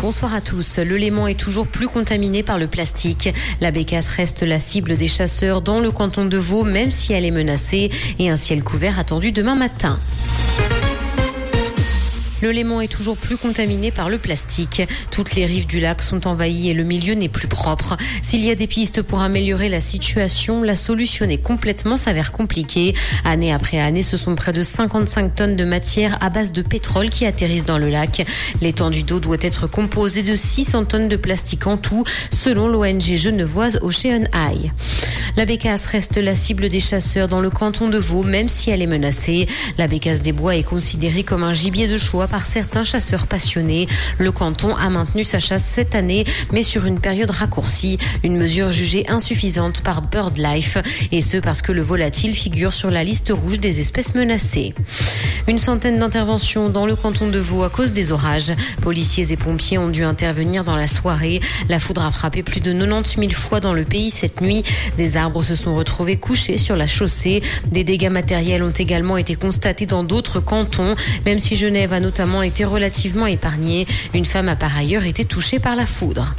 Bonsoir à tous. Le Léman est toujours plus contaminé par le plastique. La bécasse reste la cible des chasseurs dans le canton de Vaud, même si elle est menacée, et un ciel couvert attendu demain matin. Le Léman est toujours plus contaminé par le plastique. Toutes les rives du lac sont envahies et le milieu n'est plus propre. S'il y a des pistes pour améliorer la situation, la solutionner complètement s'avère compliquée. Année après année, ce sont près de 55 tonnes de matière à base de pétrole qui atterrissent dans le lac. L'étendue d'eau doit être composée de 600 tonnes de plastique en tout, selon l'ONG genevoise Ocean Eye. La bécasse reste la cible des chasseurs dans le canton de Vaud, même si elle est menacée. La bécasse des bois est considérée comme un gibier de choix par certains chasseurs passionnés. Le canton a maintenu sa chasse cette année, mais sur une période raccourcie, une mesure jugée insuffisante par BirdLife, et ce parce que le volatile figure sur la liste rouge des espèces menacées. Une centaine d'interventions dans le canton de Vaud à cause des orages. Policiers et pompiers ont dû intervenir dans la soirée. La foudre a frappé plus de 90 000 fois dans le pays cette nuit. Des arbres se sont retrouvés couchés sur la chaussée. Des dégâts matériels ont également été constatés dans d'autres cantons, même si Genève a notamment notamment été relativement épargné. Une femme a par ailleurs été touchée par la foudre.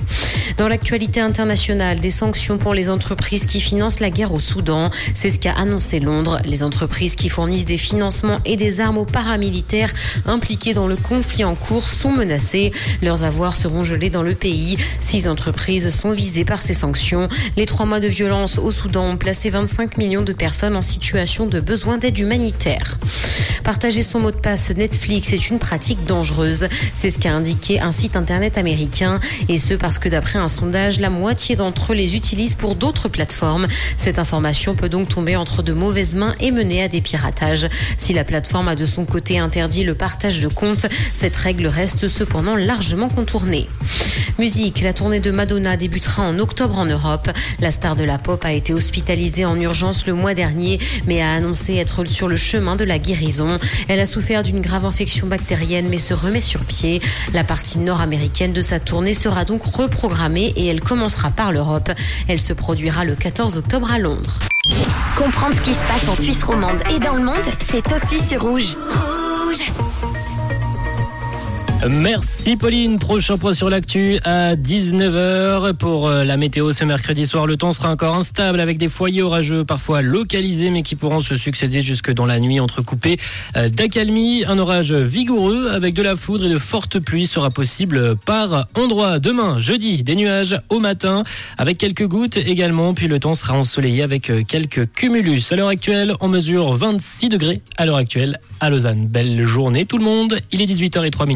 Dans l'actualité internationale, des sanctions pour les entreprises qui financent la guerre au Soudan. C'est ce qu'a annoncé Londres. Les entreprises qui fournissent des financements et des armes aux paramilitaires impliqués dans le conflit en cours sont menacées. Leurs avoirs seront gelés dans le pays. Six entreprises sont visées par ces sanctions. Les trois mois de violence au Soudan ont placé 25 millions de personnes en situation de besoin d'aide humanitaire. Partager son mot de passe Netflix est une dangereuse. C'est ce qu'a indiqué un site internet américain. Et ce parce que d'après un sondage, la moitié d'entre eux les utilisent pour d'autres plateformes. Cette information peut donc tomber entre de mauvaises mains et mener à des piratages. Si la plateforme a de son côté interdit le partage de comptes, cette règle reste cependant largement contournée. Musique, la tournée de Madonna débutera en octobre en Europe. La star de la pop a été hospitalisée en urgence le mois dernier, mais a annoncé être sur le chemin de la guérison. Elle a souffert d'une grave infection bactérienne mais se remet sur pied. La partie nord-américaine de sa tournée sera donc reprogrammée et elle commencera par l'Europe. Elle se produira le 14 octobre à Londres. Comprendre ce qui se passe en Suisse romande et dans le monde, c'est aussi sur Rouge. Rouge Merci Pauline. Prochain point sur l'actu à 19h pour euh, la météo ce mercredi soir. Le temps sera encore instable avec des foyers orageux parfois localisés mais qui pourront se succéder jusque dans la nuit entrecoupée euh, d'accalmie. Un orage vigoureux avec de la foudre et de fortes pluies sera possible par endroit. Demain, jeudi, des nuages au matin avec quelques gouttes également. Puis le temps sera ensoleillé avec euh, quelques cumulus. À l'heure actuelle, on mesure 26 degrés à l'heure actuelle à Lausanne. Belle journée tout le monde. Il est 18h03